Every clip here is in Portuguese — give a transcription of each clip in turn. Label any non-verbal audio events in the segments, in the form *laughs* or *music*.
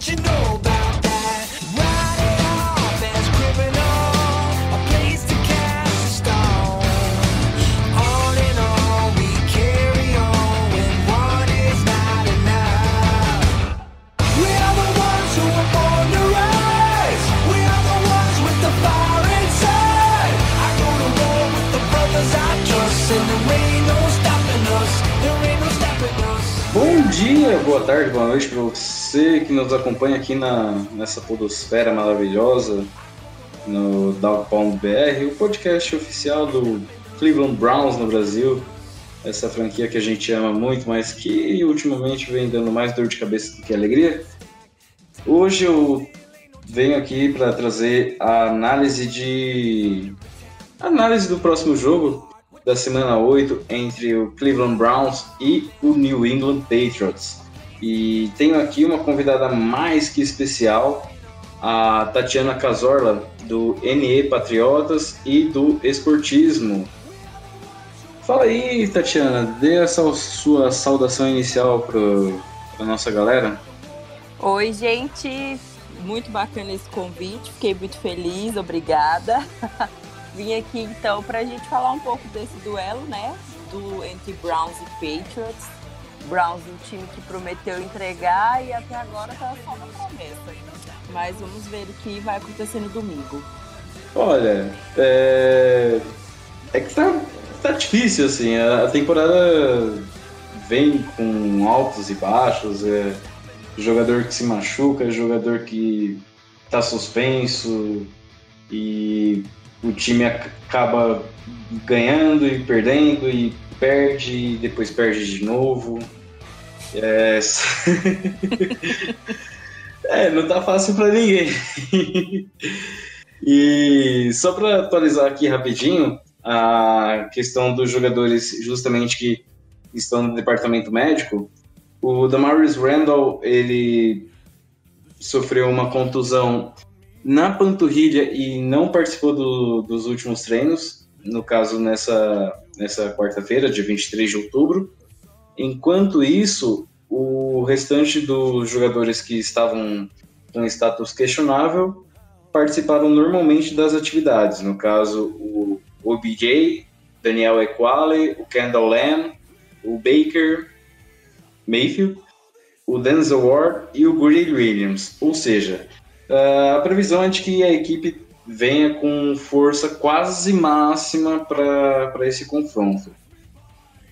What you know Bom dia, boa tarde, boa noite para você que nos acompanha aqui na, nessa podosfera maravilhosa no Dogpound BR, o podcast oficial do Cleveland Browns no Brasil. Essa franquia que a gente ama muito, mas que ultimamente vem dando mais dor de cabeça do que alegria. Hoje eu venho aqui para trazer a análise de análise do próximo jogo da semana 8 entre o Cleveland Browns e o New England Patriots. E tenho aqui uma convidada mais que especial, a Tatiana Cazorla, do NE Patriotas e do Esportismo. Fala aí, Tatiana, dê essa sua saudação inicial para a nossa galera. Oi, gente. Muito bacana esse convite. Fiquei muito feliz, obrigada. *laughs* Vim aqui então para a gente falar um pouco desse duelo, né? Do entre Browns e Patriots. Browns, um time que prometeu entregar e até agora tá só no começo. Mas vamos ver o que vai acontecer no domingo. Olha, é, é que tá, tá difícil, assim. A temporada vem com altos e baixos. É jogador que se machuca, jogador que tá suspenso e o time acaba ganhando e perdendo e perde e depois perde de novo. É, *laughs* é não tá fácil para ninguém. e só para atualizar aqui rapidinho a questão dos jogadores justamente que estão no departamento médico, o Damaris Randall ele sofreu uma contusão na panturrilha e não participou do, dos últimos treinos, no caso nessa, nessa quarta-feira, dia 23 de outubro. Enquanto isso, o restante dos jogadores que estavam com status questionável participaram normalmente das atividades, no caso o OBJ, Daniel Equale, o Kendall Lamb, o Baker Mayfield, o Denzel Ward e o Greedy Williams, ou seja, Uh, a previsão é de que a equipe venha com força quase máxima para esse confronto.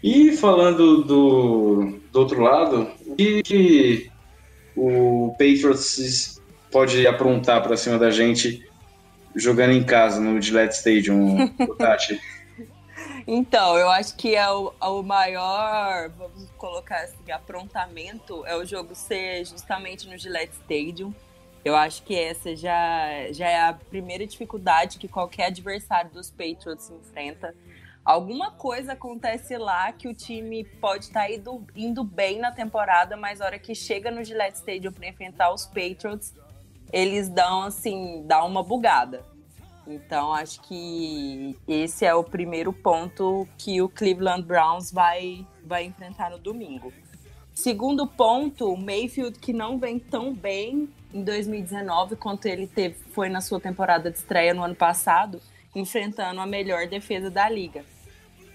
E falando do, do outro lado, o que, que o Patriots pode aprontar para cima da gente jogando em casa no Gillette Stadium, Tati? *laughs* Então, eu acho que é o, é o maior, vamos colocar assim, aprontamento é o jogo ser justamente no Gillette Stadium. Eu acho que essa já, já é a primeira dificuldade que qualquer adversário dos Patriots enfrenta. Alguma coisa acontece lá que o time pode estar tá indo, indo bem na temporada, mas na hora que chega no Gillette Stadium para enfrentar os Patriots, eles dão assim, dá uma bugada. Então acho que esse é o primeiro ponto que o Cleveland Browns vai, vai enfrentar no domingo. Segundo ponto, o Mayfield que não vem tão bem em 2019 quanto ele teve, foi na sua temporada de estreia no ano passado, enfrentando a melhor defesa da liga.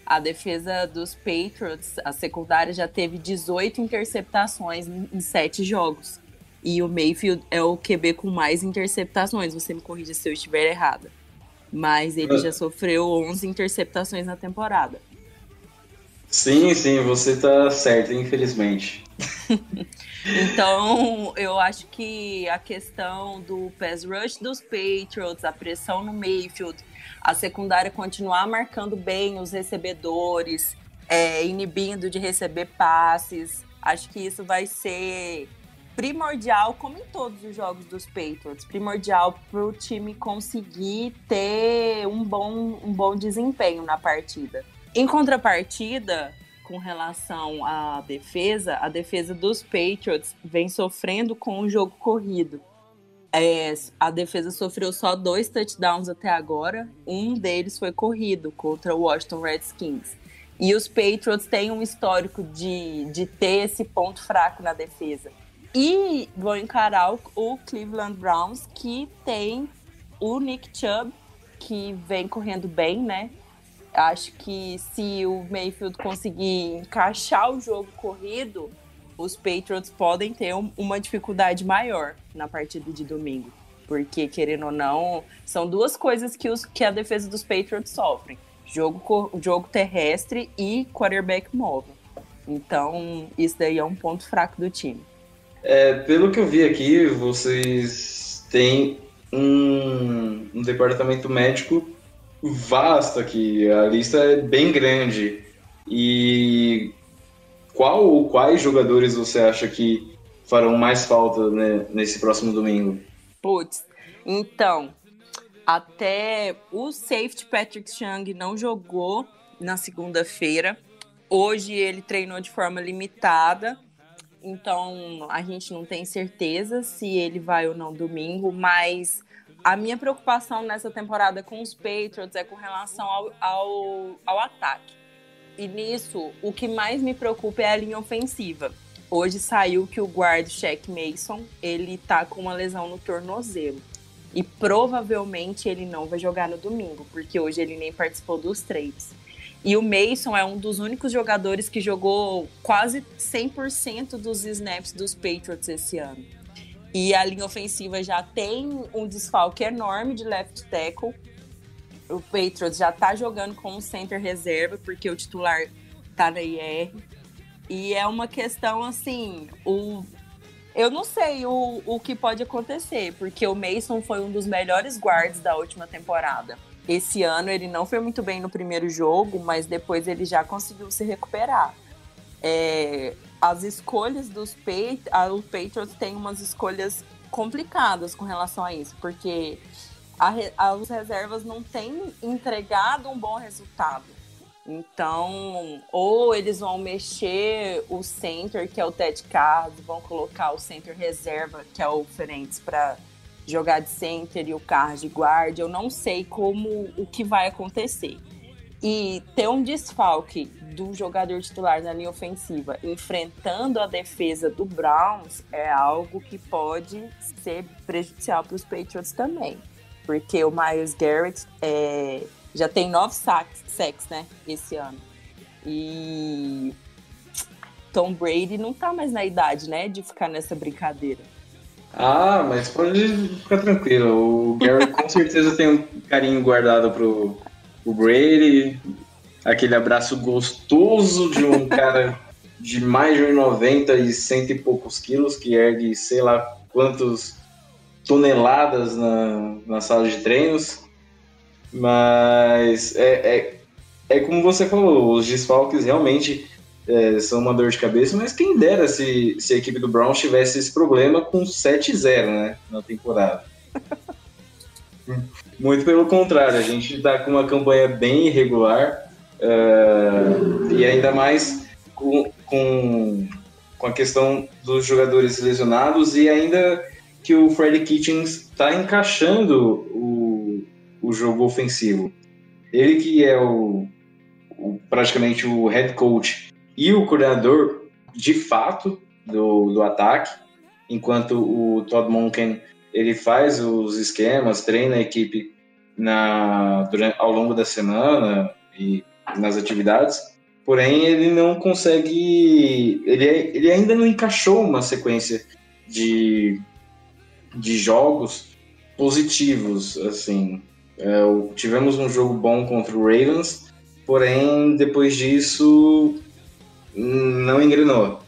A defesa dos Patriots, a secundária, já teve 18 interceptações em 7 jogos. E o Mayfield é o QB com mais interceptações. Você me corrija se eu estiver errada. Mas ele já sofreu 11 interceptações na temporada. Sim, sim, você tá certo, infelizmente. *laughs* Então, eu acho que a questão do pass rush dos Patriots, a pressão no Mayfield, a secundária continuar marcando bem os recebedores, é, inibindo de receber passes. Acho que isso vai ser primordial, como em todos os jogos dos Patriots, primordial para o time conseguir ter um bom, um bom desempenho na partida. Em contrapartida, com relação à defesa, a defesa dos Patriots vem sofrendo com o jogo corrido. É, a defesa sofreu só dois touchdowns até agora, um deles foi corrido contra o Washington Redskins. E os Patriots têm um histórico de, de ter esse ponto fraco na defesa. E vão encarar o Cleveland Browns, que tem o Nick Chubb, que vem correndo bem, né? Acho que se o Mayfield conseguir encaixar o jogo corrido, os Patriots podem ter uma dificuldade maior na partida de domingo. Porque, querendo ou não, são duas coisas que, os, que a defesa dos Patriots sofrem: jogo, jogo terrestre e quarterback móvel. Então, isso daí é um ponto fraco do time. É, pelo que eu vi aqui, vocês têm um, um departamento médico vasto aqui. A lista é bem grande. E qual ou quais jogadores você acha que farão mais falta né, nesse próximo domingo? Putz, então, até o safety Patrick Chung não jogou na segunda-feira. Hoje ele treinou de forma limitada, então a gente não tem certeza se ele vai ou não domingo, mas a minha preocupação nessa temporada com os Patriots é com relação ao, ao, ao ataque. E nisso, o que mais me preocupa é a linha ofensiva. Hoje saiu que o guard Shaq Mason, ele tá com uma lesão no tornozelo. E provavelmente ele não vai jogar no domingo, porque hoje ele nem participou dos treinos. E o Mason é um dos únicos jogadores que jogou quase 100% dos snaps dos Patriots esse ano. E a linha ofensiva já tem um desfalque enorme de left tackle o Patriots já tá jogando com o center reserva, porque o titular tá na IR. E é uma questão assim, o eu não sei o, o que pode acontecer, porque o Mason foi um dos melhores guards da última temporada. Esse ano ele não foi muito bem no primeiro jogo, mas depois ele já conseguiu se recuperar. É, as escolhas dos Patriots, Patriots têm umas escolhas complicadas com relação a isso, porque as reservas não têm entregado um bom resultado. Então, ou eles vão mexer o center, que é o Ted Cards, vão colocar o center reserva, que é o Ferenc, para jogar de center e o Card de guarda. Eu não sei como o que vai acontecer. E ter um desfalque do jogador titular na linha ofensiva enfrentando a defesa do Browns é algo que pode ser prejudicial para os Patriots também porque o Miles Garrett é, já tem nove sacks, sacks, né, esse ano. E Tom Brady não tá mais na idade, né, de ficar nessa brincadeira. Ah, mas pode ficar tranquilo. O Garrett com certeza tem um carinho guardado pro, pro Brady. Aquele abraço gostoso de um *laughs* cara de mais de 90 e cento e poucos quilos que ergue sei lá quantos toneladas na, na sala de treinos. Mas é, é, é como você falou, os desfalques realmente é, são uma dor de cabeça, mas quem dera se, se a equipe do Browns tivesse esse problema com 7-0 né, na temporada. *laughs* Muito pelo contrário, a gente está com uma campanha bem irregular uh, e ainda mais com, com, com a questão dos jogadores lesionados e ainda que o Freddy Kitchens está encaixando o, o jogo ofensivo. Ele que é o, o, praticamente o head coach e o coordenador de fato do, do ataque, enquanto o Todd Monken ele faz os esquemas, treina a equipe na, durante, ao longo da semana e nas atividades, porém ele não consegue, ele, ele ainda não encaixou uma sequência de de jogos positivos, assim. É, tivemos um jogo bom contra o Ravens, porém depois disso não engrenou.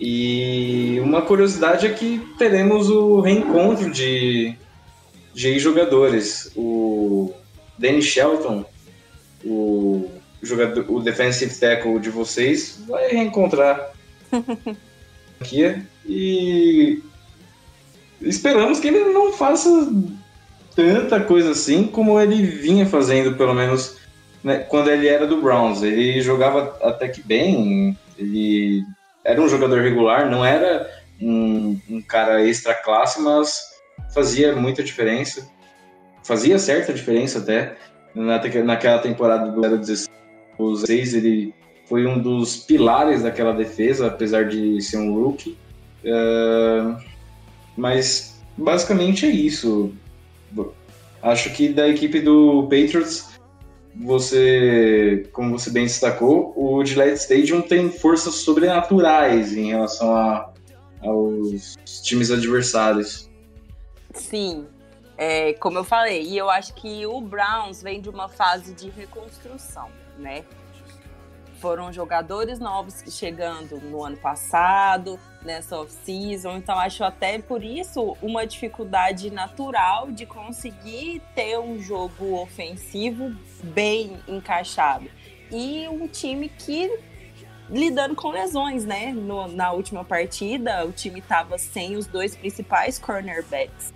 E uma curiosidade é que teremos o reencontro de, de jogadores. O Danny Shelton, o jogador, o defensive tackle de vocês vai reencontrar *laughs* aqui e esperamos que ele não faça tanta coisa assim como ele vinha fazendo, pelo menos né, quando ele era do Browns. Ele jogava até que bem, ele era um jogador regular, não era um, um cara extra classe, mas fazia muita diferença. Fazia certa diferença até. Na, naquela temporada do 016, ele foi um dos pilares daquela defesa, apesar de ser um rookie. Uh, mas basicamente é isso. Acho que da equipe do Patriots, você, como você bem destacou, o Gillette Stadium tem forças sobrenaturais em relação a, aos times adversários. Sim, é, como eu falei, e eu acho que o Browns vem de uma fase de reconstrução, né? Foram jogadores novos chegando no ano passado, nessa off-season, então acho até por isso uma dificuldade natural de conseguir ter um jogo ofensivo bem encaixado. E um time que lidando com lesões, né? No, na última partida, o time estava sem os dois principais cornerbacks.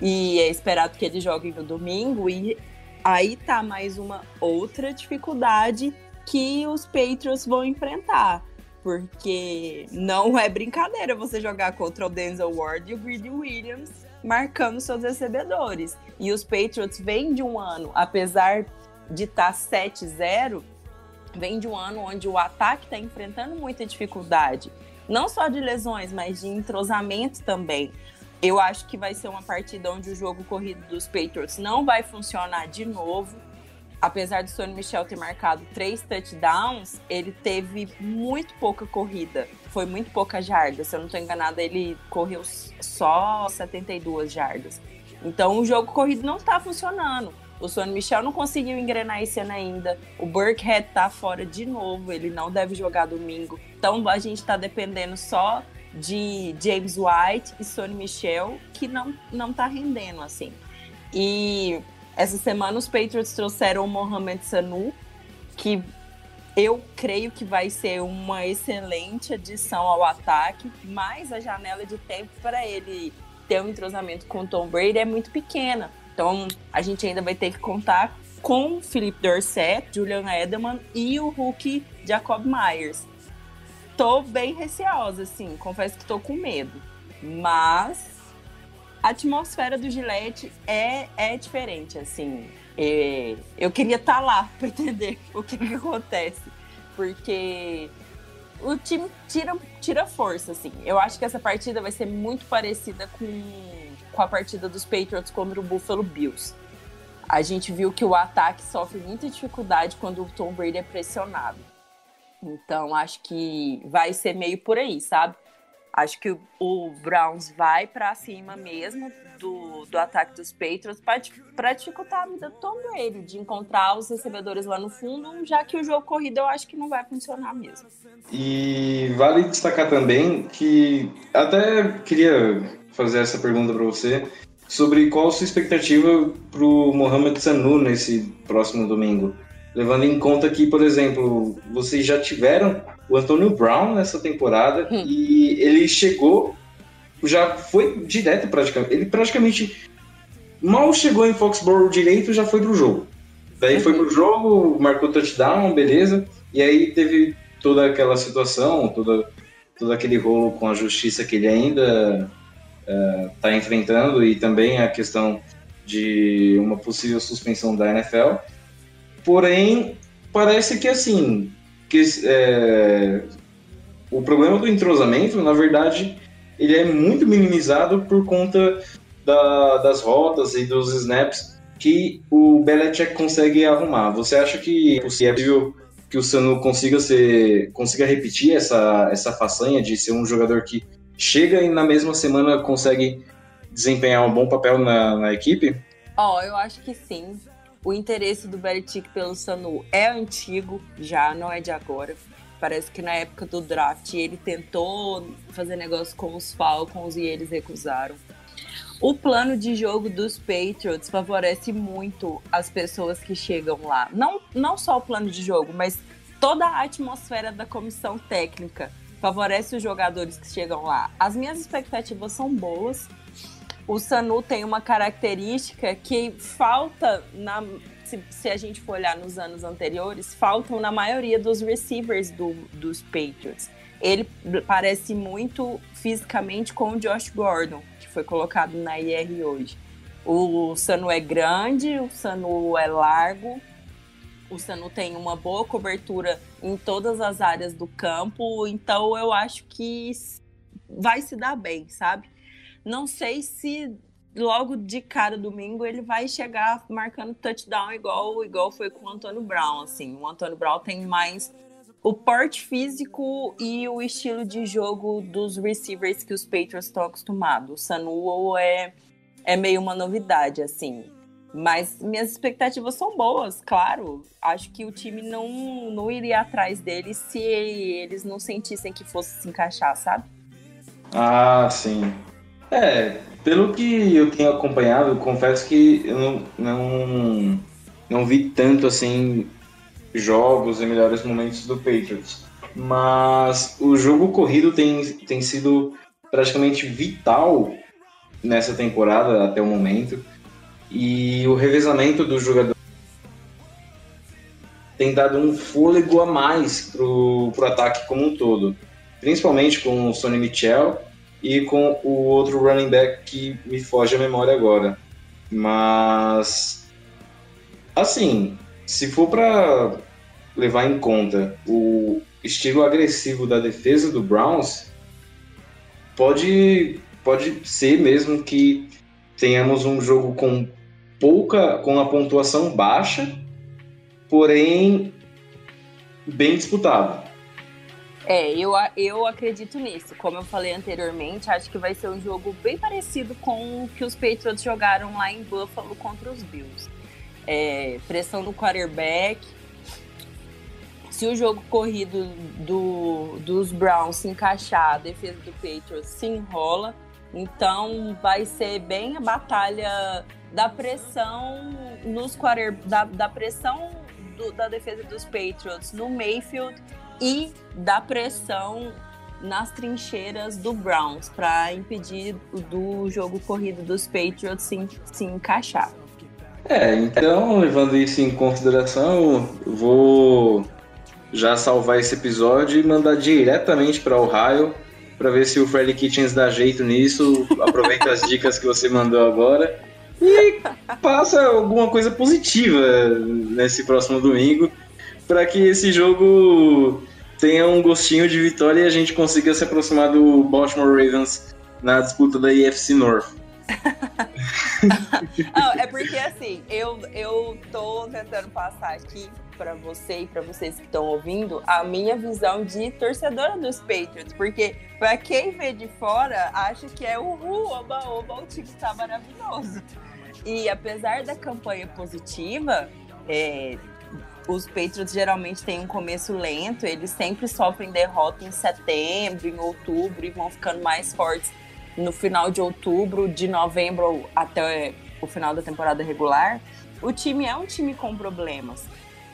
E é esperado que eles joguem no domingo. E aí tá mais uma outra dificuldade que os Patriots vão enfrentar. Porque não é brincadeira você jogar contra o Denzel Ward e o Greedy Williams marcando seus recebedores. E os Patriots vêm de um ano, apesar de estar tá 7-0, vem de um ano onde o ataque está enfrentando muita dificuldade. Não só de lesões, mas de entrosamento também. Eu acho que vai ser uma partida onde o jogo corrido dos Patriots não vai funcionar de novo. Apesar do Sonny Michel ter marcado três touchdowns, ele teve muito pouca corrida. Foi muito pouca jardas. Se eu não estou enganada, ele correu só 72 jardas. Então o jogo corrido não está funcionando. O Sonny Michel não conseguiu engrenar esse ano ainda. O Burkhead tá fora de novo, ele não deve jogar domingo. Então a gente está dependendo só de James White e Sonny Michel, que não, não tá rendendo, assim. E essa semana os Patriots trouxeram o Mohamed Sanu, que eu creio que vai ser uma excelente adição ao ataque, mas a janela de tempo para ele ter um entrosamento com Tom Brady é muito pequena. Então a gente ainda vai ter que contar com Philip Dorset, Julian Edelman e o Hulk Jacob Myers tô bem receosa, assim, confesso que tô com medo. Mas a atmosfera do Gillette é, é diferente, assim. É, eu queria estar tá lá *laughs* para entender o que, que acontece. Porque o time tira, tira força, assim. Eu acho que essa partida vai ser muito parecida com, com a partida dos Patriots contra o Buffalo Bills. A gente viu que o ataque sofre muita dificuldade quando o Tom Brady é pressionado. Então, acho que vai ser meio por aí, sabe? Acho que o, Browns vai para cima mesmo do, do ataque dos Patriots para dificultar a vida do Brady, de encontrar os recebedores lá no fundo, já que o jogo corrido eu acho que não vai funcionar mesmo. E vale destacar também que até queria fazer essa pergunta para você sobre qual a sua expectativa para o Mohamed Sanu nesse próximo domingo levando em conta que, por exemplo, vocês já tiveram o Antônio Brown nessa temporada hum. e ele chegou, já foi direto praticamente. Ele praticamente mal chegou em Foxborough direito, já foi pro jogo. Daí foi pro jogo, marcou touchdown, beleza. E aí teve toda aquela situação, toda, todo aquele rolo com a justiça que ele ainda está é, enfrentando e também a questão de uma possível suspensão da NFL. Porém, parece que assim, que é, o problema do entrosamento, na verdade, ele é muito minimizado por conta da, das rotas e dos snaps que o Belichick consegue arrumar. Você acha que é possível que o Sanu consiga ser, consiga repetir essa, essa façanha de ser um jogador que chega e na mesma semana consegue desempenhar um bom papel na, na equipe? Ó, oh, eu acho que sim o interesse do Belichick pelo Sanu é antigo, já não é de agora. Parece que na época do draft ele tentou fazer negócio com os Falcons e eles recusaram. O plano de jogo dos Patriots favorece muito as pessoas que chegam lá. Não, não só o plano de jogo, mas toda a atmosfera da comissão técnica favorece os jogadores que chegam lá. As minhas expectativas são boas. O Sanu tem uma característica que falta na. Se, se a gente for olhar nos anos anteriores, faltam na maioria dos receivers do, dos Patriots. Ele parece muito fisicamente com o Josh Gordon, que foi colocado na IR hoje. O Sanu é grande, o Sanu é largo, o Sanu tem uma boa cobertura em todas as áreas do campo, então eu acho que vai se dar bem, sabe? Não sei se logo de cara domingo ele vai chegar marcando touchdown igual igual foi com o Antônio Brown, assim. O Antônio Brown tem mais o porte físico e o estilo de jogo dos receivers que os Patriots estão acostumados. O Sanu é é meio uma novidade, assim. Mas minhas expectativas são boas, claro. Acho que o time não, não iria atrás deles se eles não sentissem que fosse se encaixar, sabe? Ah, sim. É, pelo que eu tenho acompanhado, confesso que eu não, não, não vi tanto assim jogos e melhores momentos do Patriots. Mas o jogo corrido tem, tem sido praticamente vital nessa temporada até o momento e o revezamento do jogador tem dado um fôlego a mais pro, pro ataque como um todo. Principalmente com o Sonny Michel e com o outro running back que me foge a memória agora. Mas, assim, se for para levar em conta o estilo agressivo da defesa do Browns, pode, pode ser mesmo que tenhamos um jogo com pouca, com a pontuação baixa, porém bem disputado. É, eu, eu acredito nisso. Como eu falei anteriormente, acho que vai ser um jogo bem parecido com o que os Patriots jogaram lá em Buffalo contra os Bills. É, pressão no quarterback. Se o jogo corrido do, dos Browns se encaixar, a defesa do Patriots se enrola. Então vai ser bem a batalha da pressão nos quarter, da, da pressão do, da defesa dos Patriots no Mayfield e da pressão nas trincheiras do Browns para impedir do jogo corrido dos Patriots se, se encaixar. É, então, levando isso em consideração, eu vou já salvar esse episódio e mandar diretamente para Ohio para ver se o Freddy Kitchens dá jeito nisso. Aproveita as dicas que você mandou agora e passa alguma coisa positiva nesse próximo domingo para que esse jogo tenha um gostinho de vitória e a gente consiga se aproximar do Baltimore Ravens na disputa da EFC North. *laughs* Não, é porque assim, eu, eu tô tentando passar aqui para você e para vocês que estão ouvindo a minha visão de torcedora dos Patriots, porque para quem vê de fora acha que é o oba oba, o time está maravilhoso. E apesar da campanha positiva, é, os Patriots geralmente têm um começo lento, eles sempre sofrem derrota em setembro, em outubro e vão ficando mais fortes no final de outubro, de novembro até o final da temporada regular. O time é um time com problemas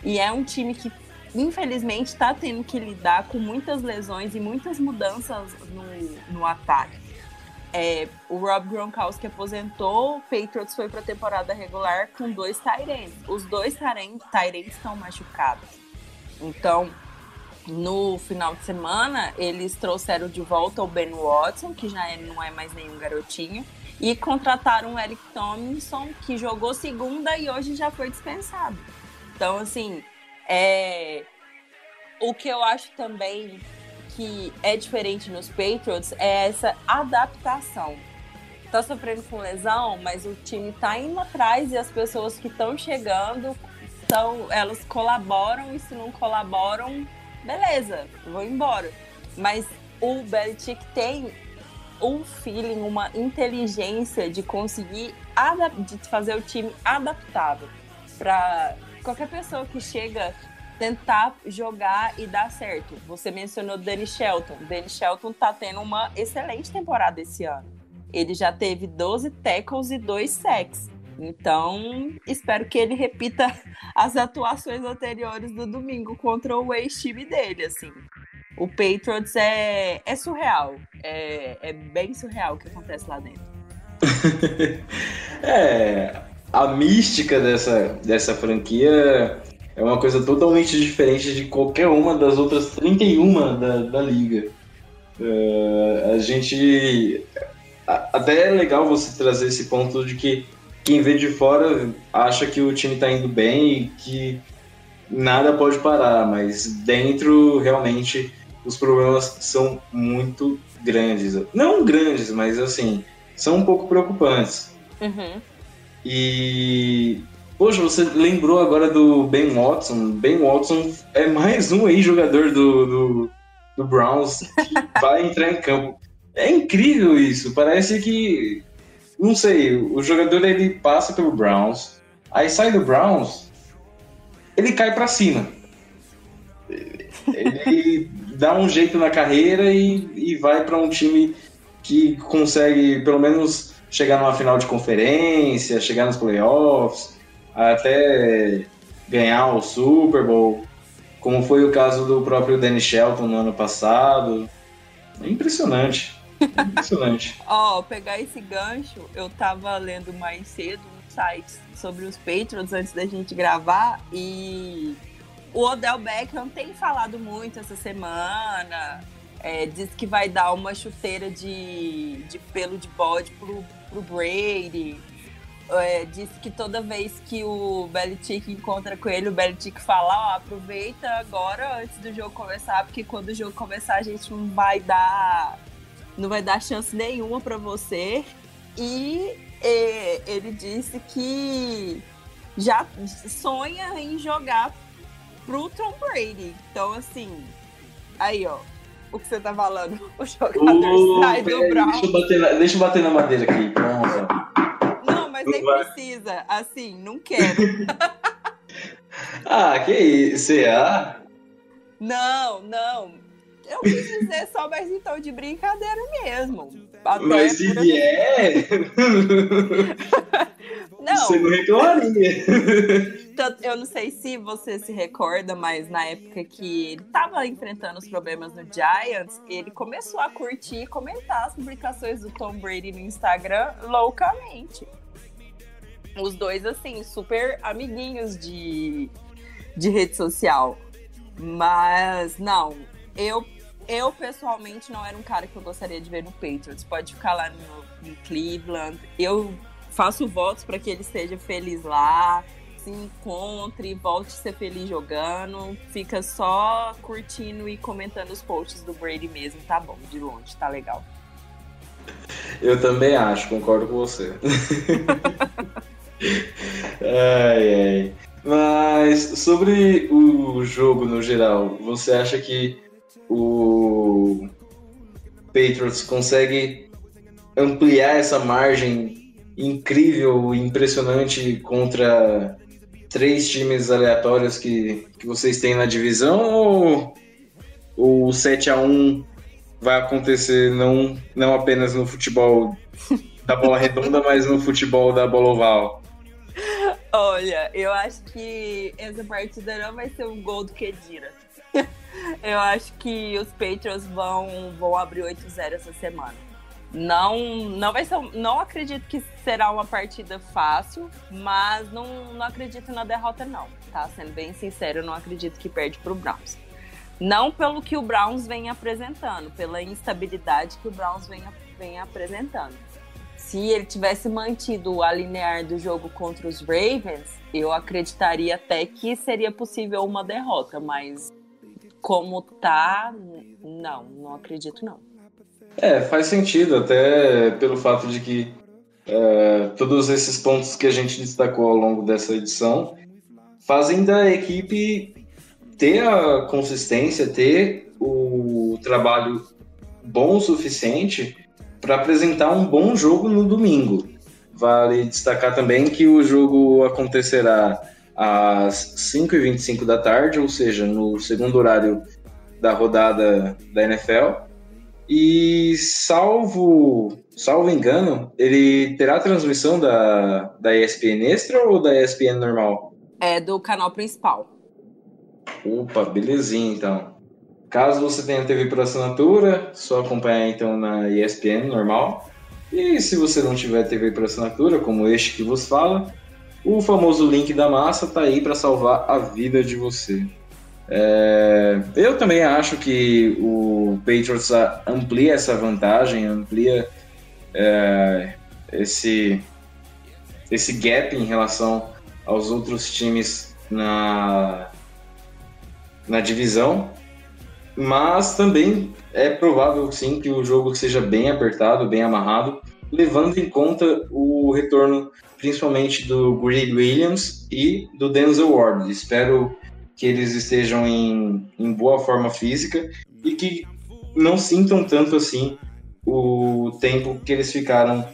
e é um time que infelizmente está tendo que lidar com muitas lesões e muitas mudanças no, no ataque. É, o Rob Gronkowski aposentou, o Patriots foi para a temporada regular com dois Tyrants. Os dois Tyrants estão machucados. Então, no final de semana, eles trouxeram de volta o Ben Watson, que já é, não é mais nenhum garotinho, e contrataram o Eric Tomlinson, que jogou segunda e hoje já foi dispensado. Então, assim, é... o que eu acho também que é diferente nos Patriots é essa adaptação. Tá sofrendo com lesão, mas o time tá indo atrás e as pessoas que estão chegando, tão, elas colaboram e se não colaboram, beleza, vou embora. Mas o Belichick tem um feeling, uma inteligência de conseguir de fazer o time adaptável para qualquer pessoa que chega tentar jogar e dar certo. Você mencionou Danny Shelton. Danny Shelton tá tendo uma excelente temporada esse ano. ele já teve 12 tackles e 2 sacks. Então, espero que ele repita *laughs* as atuações anteriores do domingo contra o ex-time dele, assim. O Patriots é, é surreal. É, é bem surreal o que acontece lá dentro. *laughs* é, a mística dessa, dessa franquia é uma coisa totalmente diferente de qualquer uma das outras 31 da, da liga. Uh, a gente. Até é legal você trazer esse ponto de que quem vê de fora acha que o time está indo bem e que nada pode parar, mas dentro realmente os problemas são muito grandes. Não grandes, mas assim, são um pouco preocupantes. Uhum. E. Poxa, você lembrou agora do Ben Watson. Ben Watson é mais um aí jogador do, do, do Browns que *laughs* vai entrar em campo. É incrível isso. Parece que. Não sei, o jogador ele passa pelo Browns, aí sai do Browns, ele cai para cima. Ele *laughs* dá um jeito na carreira e, e vai para um time que consegue pelo menos chegar numa final de conferência, chegar nos playoffs, até ganhar o Super Bowl, como foi o caso do próprio Danny Shelton no ano passado. É impressionante. É impressionante. *laughs* Ó, oh, pegar esse gancho, eu tava lendo mais cedo um site sobre os Patriots antes da gente gravar e o Odell Beckham tem falado muito essa semana. É, diz que vai dar uma chuteira de, de pelo de bode pro, pro Brady. É, disse que toda vez que o Belichick encontra com ele, o Belichick fala, ó, aproveita agora antes do jogo começar, porque quando o jogo começar a gente não vai dar não vai dar chance nenhuma para você. E, e ele disse que já sonha em jogar pro Tom Brady. Então, assim, aí, ó, o que você tá falando? *laughs* O jogador uh, sai do Brown. Deixa eu, bater na, deixa eu bater na madeira aqui. Pronto. Não, mas nem precisa. Assim, não quero. *laughs* ah, que isso? CA? Não, não. Eu quis dizer só mais então de brincadeira mesmo. Até Mas se vier. *laughs* não. Você não reclamaria. Eu não sei se você se recorda, mas na época que ele estava enfrentando os problemas no Giants, ele começou a curtir e comentar as publicações do Tom Brady no Instagram loucamente. Os dois, assim, super amiguinhos de, de rede social. Mas, não, eu, eu pessoalmente não era um cara que eu gostaria de ver no Patriots. Pode ficar lá no, em Cleveland. Eu faço votos para que ele esteja feliz lá, se encontre, volte a ser feliz jogando. Fica só curtindo e comentando os posts do Brady mesmo. Tá bom, de longe, tá legal. Eu também acho, concordo com você. *laughs* ai, ai. Mas sobre o jogo no geral, você acha que o Patriots consegue ampliar essa margem incrível, impressionante contra três times aleatórios que, que vocês têm na divisão ou o 7 a 1 vai acontecer não, não apenas no futebol da bola redonda, mas no futebol da bola oval? Olha, eu acho que essa partida não vai ser um gol do Kedira. *laughs* Eu acho que os Patriots vão, vão abrir 8-0 essa semana. Não, não vai ser. Não acredito que será uma partida fácil, mas não, não acredito na derrota, não. Tá? Sendo bem sincero, eu não acredito que perde pro Browns. Não pelo que o Browns vem apresentando, pela instabilidade que o Browns vem, vem apresentando. Se ele tivesse mantido a linear do jogo contra os Ravens, eu acreditaria até que seria possível uma derrota, mas como tá, não, não acredito não. É, faz sentido, até pelo fato de que é, todos esses pontos que a gente destacou ao longo dessa edição fazem da equipe ter a consistência, ter o trabalho bom o suficiente para apresentar um bom jogo no domingo. Vale destacar também que o jogo acontecerá às 5h25 da tarde, ou seja, no segundo horário da rodada da NFL. E salvo, salvo engano, ele terá transmissão da, da ESPN Extra ou da ESPN normal? É do canal principal. Opa, belezinha então. Caso você tenha TV por assinatura, só acompanhar então na ESPN normal. E se você não tiver TV por assinatura, como este que vos fala, o famoso link da massa tá aí para salvar a vida de você. É, eu também acho que o Patriots amplia essa vantagem, amplia é, esse, esse gap em relação aos outros times na, na divisão, mas também é provável sim que o jogo seja bem apertado, bem amarrado, levando em conta o retorno principalmente do Greg Williams e do Denzel Ward. Espero que eles estejam em, em boa forma física e que não sintam tanto assim o tempo que eles ficaram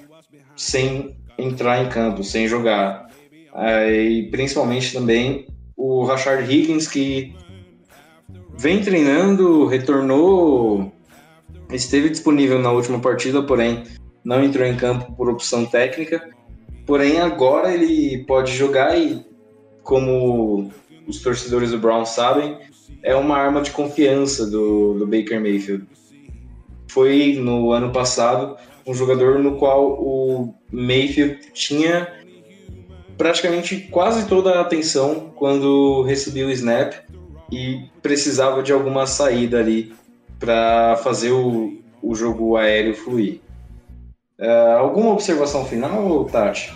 sem entrar em campo, sem jogar. E principalmente também o Rashard Higgins, que vem treinando, retornou, esteve disponível na última partida, porém não entrou em campo por opção técnica. Porém, agora ele pode jogar e, como os torcedores do Brown sabem, é uma arma de confiança do, do Baker Mayfield. Foi no ano passado um jogador no qual o Mayfield tinha praticamente quase toda a atenção quando recebia o snap e precisava de alguma saída ali para fazer o, o jogo aéreo fluir. Uh, alguma observação final, Tati?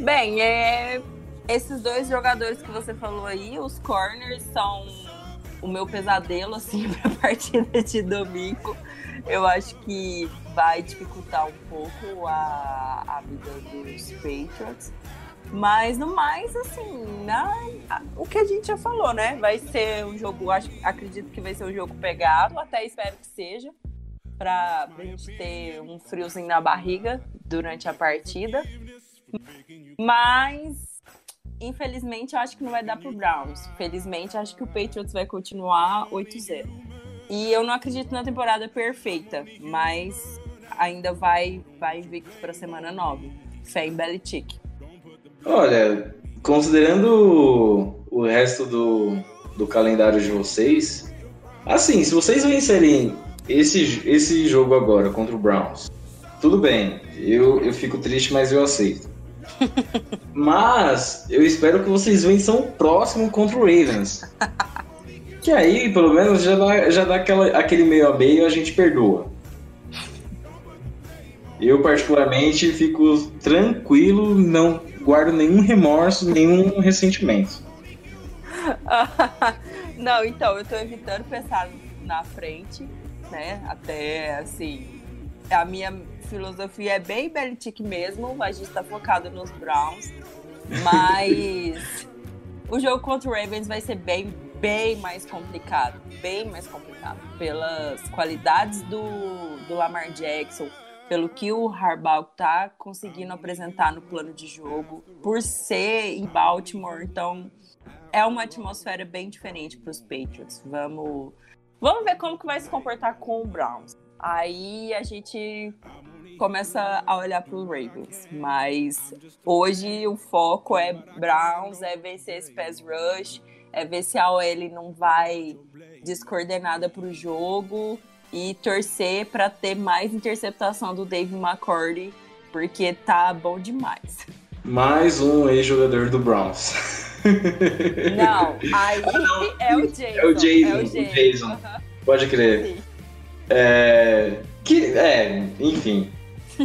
Bem, é, esses dois jogadores que você falou aí, os corners, são o meu pesadelo, *laughs* assim, pra partida de domingo. Eu acho que vai dificultar um pouco a, a vida dos Patriots. Mas no mais, assim, na, o que a gente já falou, né? Vai ser um jogo, acho, acredito que vai ser um jogo pegado, até espero que seja, para a gente ter um friozinho na barriga durante a partida. Mas infelizmente, eu acho que não vai dar pro Browns. Felizmente, acho que o Patriots vai continuar 8-0. E eu não acredito na temporada perfeita, mas ainda vai, vai invicto pra semana 9. Fé em Belichick. Olha, considerando o resto do, do calendário de vocês, assim, se vocês vencerem esse, esse jogo agora contra o Browns, tudo bem, eu, eu fico triste, mas eu aceito. *laughs* Mas eu espero que vocês vençam o próximo contra o Ravens. Que aí, pelo menos, já dá, já dá aquela, aquele meio a meio a gente perdoa. Eu, particularmente, fico tranquilo, não guardo nenhum remorso, nenhum ressentimento. *laughs* não, então, eu tô evitando pensar na frente, né? Até, assim, a minha filosofia é bem Belichick mesmo, a gente tá focado nos Browns. Mas *laughs* o jogo contra o Ravens vai ser bem, bem mais complicado. Bem mais complicado. Pelas qualidades do, do Lamar Jackson, pelo que o Harbaugh tá conseguindo apresentar no plano de jogo, por ser em Baltimore, então é uma atmosfera bem diferente para os Patriots. Vamos, vamos ver como que vai se comportar com o Browns. Aí a gente começa a olhar para os Ravens. Mas hoje o foco é Browns, é vencer esse pass rush, é ver se a OL não vai descoordenada para o jogo e torcer para ter mais interceptação do Dave McCordy, porque tá bom demais. Mais um ex-jogador do Browns. Não, aí *laughs* é o Jason. É o Jason. É o Jason. O Jason. Uhum. Pode crer. É, que, é, enfim.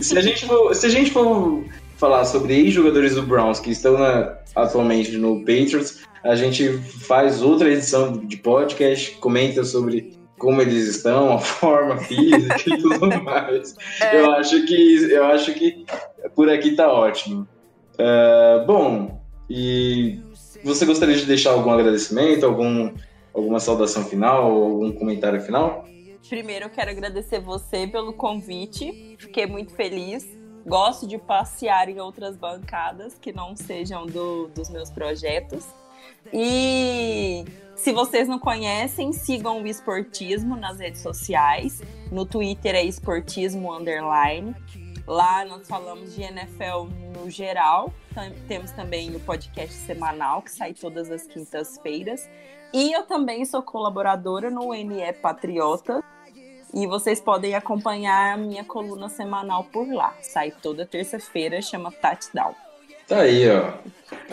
Se a gente for, se a gente for falar sobre ex-jogadores do Browns que estão na, atualmente no Patriots, a gente faz outra edição de podcast, comenta sobre como eles estão, a forma *laughs* física e tudo mais. É. Eu acho que eu acho que por aqui tá ótimo. Uh, bom, e você gostaria de deixar algum agradecimento, algum, alguma saudação final, algum comentário final? Primeiro, eu quero agradecer você pelo convite. Fiquei muito feliz. Gosto de passear em outras bancadas que não sejam do, dos meus projetos. E Se vocês não conhecem, sigam o Esportismo nas redes sociais. No Twitter é Esportismo Underline. Lá nós falamos de NFL no geral. Temos também o podcast semanal, que sai todas as quintas-feiras. E eu também sou colaboradora no NE Patriota. E vocês podem acompanhar a minha coluna semanal por lá. Sai toda terça-feira, chama Touchdown. Tá aí, ó.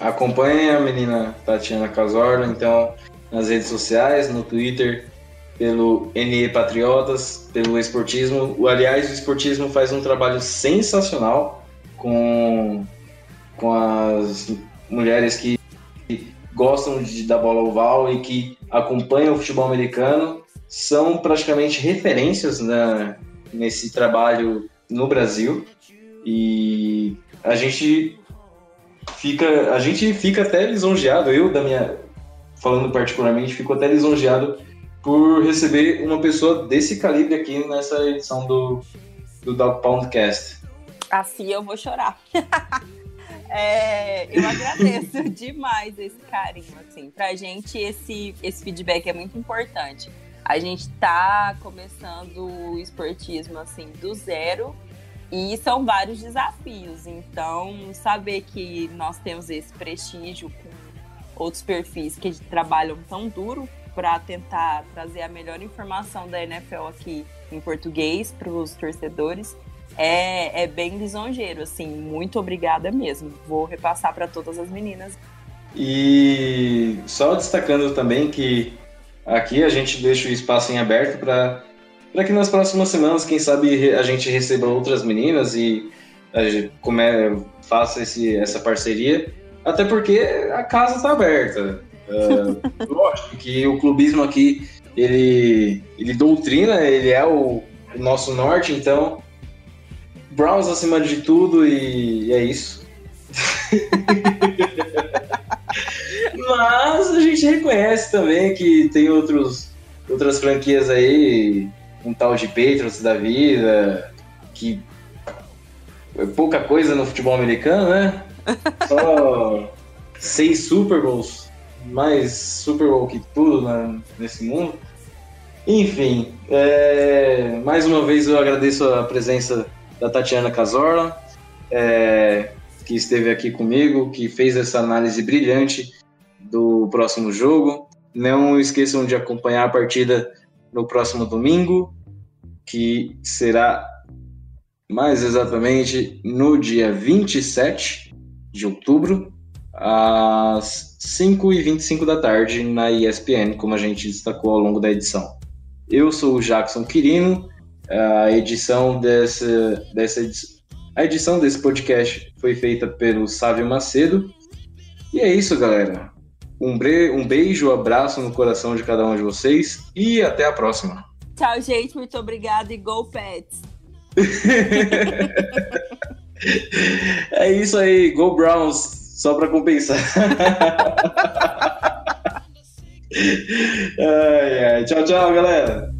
Acompanhe a menina Tatiana Casorla, então, nas redes sociais, no Twitter, pelo NE Patriotas, pelo Esportismo. Aliás, o Esportismo faz um trabalho sensacional com, com as mulheres que gostam de, da bola oval e que acompanham o futebol americano. São praticamente referências né, nesse trabalho no Brasil. E a gente fica, a gente fica até lisonjeado, eu da minha falando particularmente, fico até lisonjeado por receber uma pessoa desse calibre aqui nessa edição do, do Dog Poundcast. Assim eu vou chorar. *laughs* é, eu agradeço *laughs* demais esse carinho, assim. Pra gente, esse, esse feedback é muito importante. A gente tá começando o esportismo, assim, do zero. E são vários desafios. Então, saber que nós temos esse prestígio com outros perfis que trabalham tão duro para tentar trazer a melhor informação da NFL aqui em português para os torcedores. É, é bem lisonjeiro, assim, muito obrigada mesmo. Vou repassar para todas as meninas. E só destacando também que aqui a gente deixa o espaço em aberto para para que nas próximas semanas, quem sabe, a gente receba outras meninas e a gente come, faça esse, essa parceria. Até porque a casa está aberta. Uh, *laughs* lógico que o clubismo aqui, ele, ele doutrina, ele é o, o nosso norte, então Browns acima de tudo e, e é isso. *laughs* Mas a gente reconhece também que tem outros, outras franquias aí, um tal de Patriots da vida, que é pouca coisa no futebol americano, né? Só seis Super Bowls mais Super Bowl que tudo né, nesse mundo. Enfim, é, mais uma vez eu agradeço a presença da Tatiana Casorla, é, que esteve aqui comigo, que fez essa análise brilhante do próximo jogo. Não esqueçam de acompanhar a partida no próximo domingo, que será mais exatamente no dia 27 de outubro, às 5h25 da tarde na ESPN, como a gente destacou ao longo da edição. Eu sou o Jackson Quirino, a edição dessa, dessa a edição desse podcast foi feita pelo Sávio Macedo. E é isso, galera. Um, bre... um beijo, um abraço no coração de cada um de vocês e até a próxima. Tchau, gente. Muito obrigada e go Pets! *laughs* é isso aí. Go Browns! só para compensar. *laughs* ai, ai. Tchau, tchau, galera.